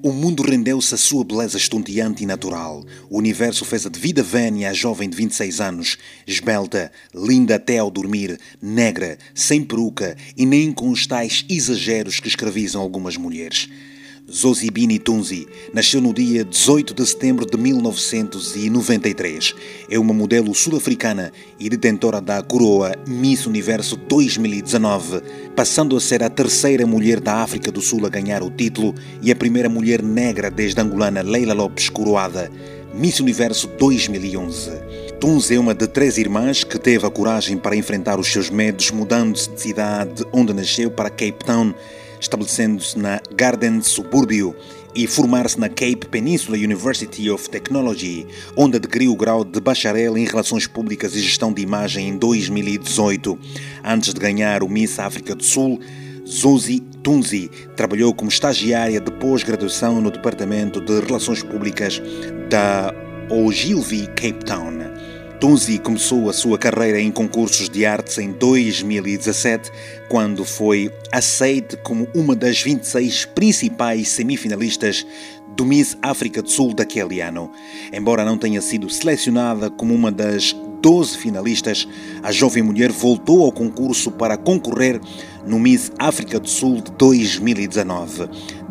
O mundo rendeu-se à sua beleza estonteante e natural. O universo fez a devida vénia à jovem de 26 anos, esbelta, linda até ao dormir, negra, sem peruca e nem com os tais exageros que escravizam algumas mulheres. Zozibini Tunzi nasceu no dia 18 de setembro de 1993. É uma modelo sul-africana e detentora da coroa Miss Universo 2019, passando a ser a terceira mulher da África do Sul a ganhar o título e a primeira mulher negra desde a angolana Leila Lopes coroada Miss Universo 2011. Tunzi é uma de três irmãs que teve a coragem para enfrentar os seus medos, mudando-se de cidade onde nasceu para Cape Town estabelecendo-se na Garden Subúrbio e formar-se na Cape Peninsula University of Technology, onde adquiriu o grau de bacharel em Relações Públicas e Gestão de Imagem em 2018. Antes de ganhar o Miss África do Sul, Zuzi Tunzi trabalhou como estagiária de pós-graduação no Departamento de Relações Públicas da Ogilvy Cape Town. Tunzi começou a sua carreira em concursos de artes em 2017, quando foi aceite como uma das 26 principais semifinalistas do Miss África do Sul daquele ano. Embora não tenha sido selecionada como uma das 12 finalistas, a jovem mulher voltou ao concurso para concorrer no Miss África do Sul de 2019.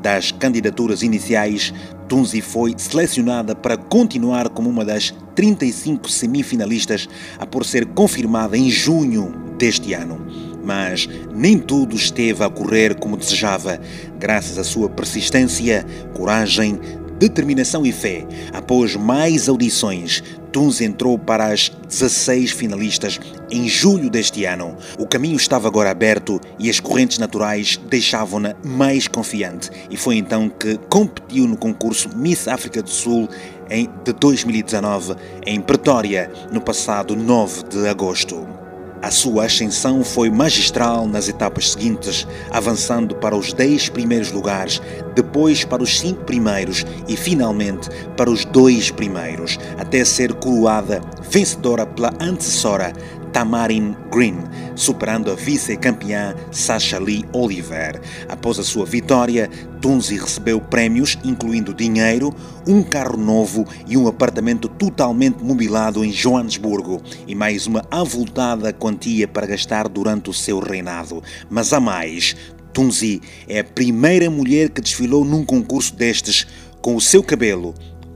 Das candidaturas iniciais, Tunzi foi selecionada para continuar como uma das 35 semifinalistas a por ser confirmada em junho deste ano. Mas nem tudo esteve a correr como desejava, graças à sua persistência, coragem, determinação e fé. Após mais audições, Tunes entrou para as 16 finalistas em julho deste ano. O caminho estava agora aberto e as correntes naturais deixavam-na mais confiante. E foi então que competiu no concurso Miss África do Sul de 2019 em Pretória, no passado 9 de agosto. A sua ascensão foi magistral nas etapas seguintes, avançando para os 10 primeiros lugares, depois para os 5 primeiros e finalmente para os dois primeiros, até ser coroada vencedora pela antecessora Tamarin Green, superando a vice-campeã Sasha Lee Oliver. Após a sua vitória, Tunzi recebeu prémios, incluindo dinheiro, um carro novo e um apartamento totalmente mobilado em Joanesburgo, e mais uma avultada quantia para gastar durante o seu reinado. Mas há mais. Tunzi é a primeira mulher que desfilou num concurso destes com o seu cabelo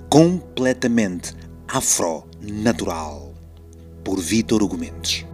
completamente afro-natural por Vítor Hugo Mendes.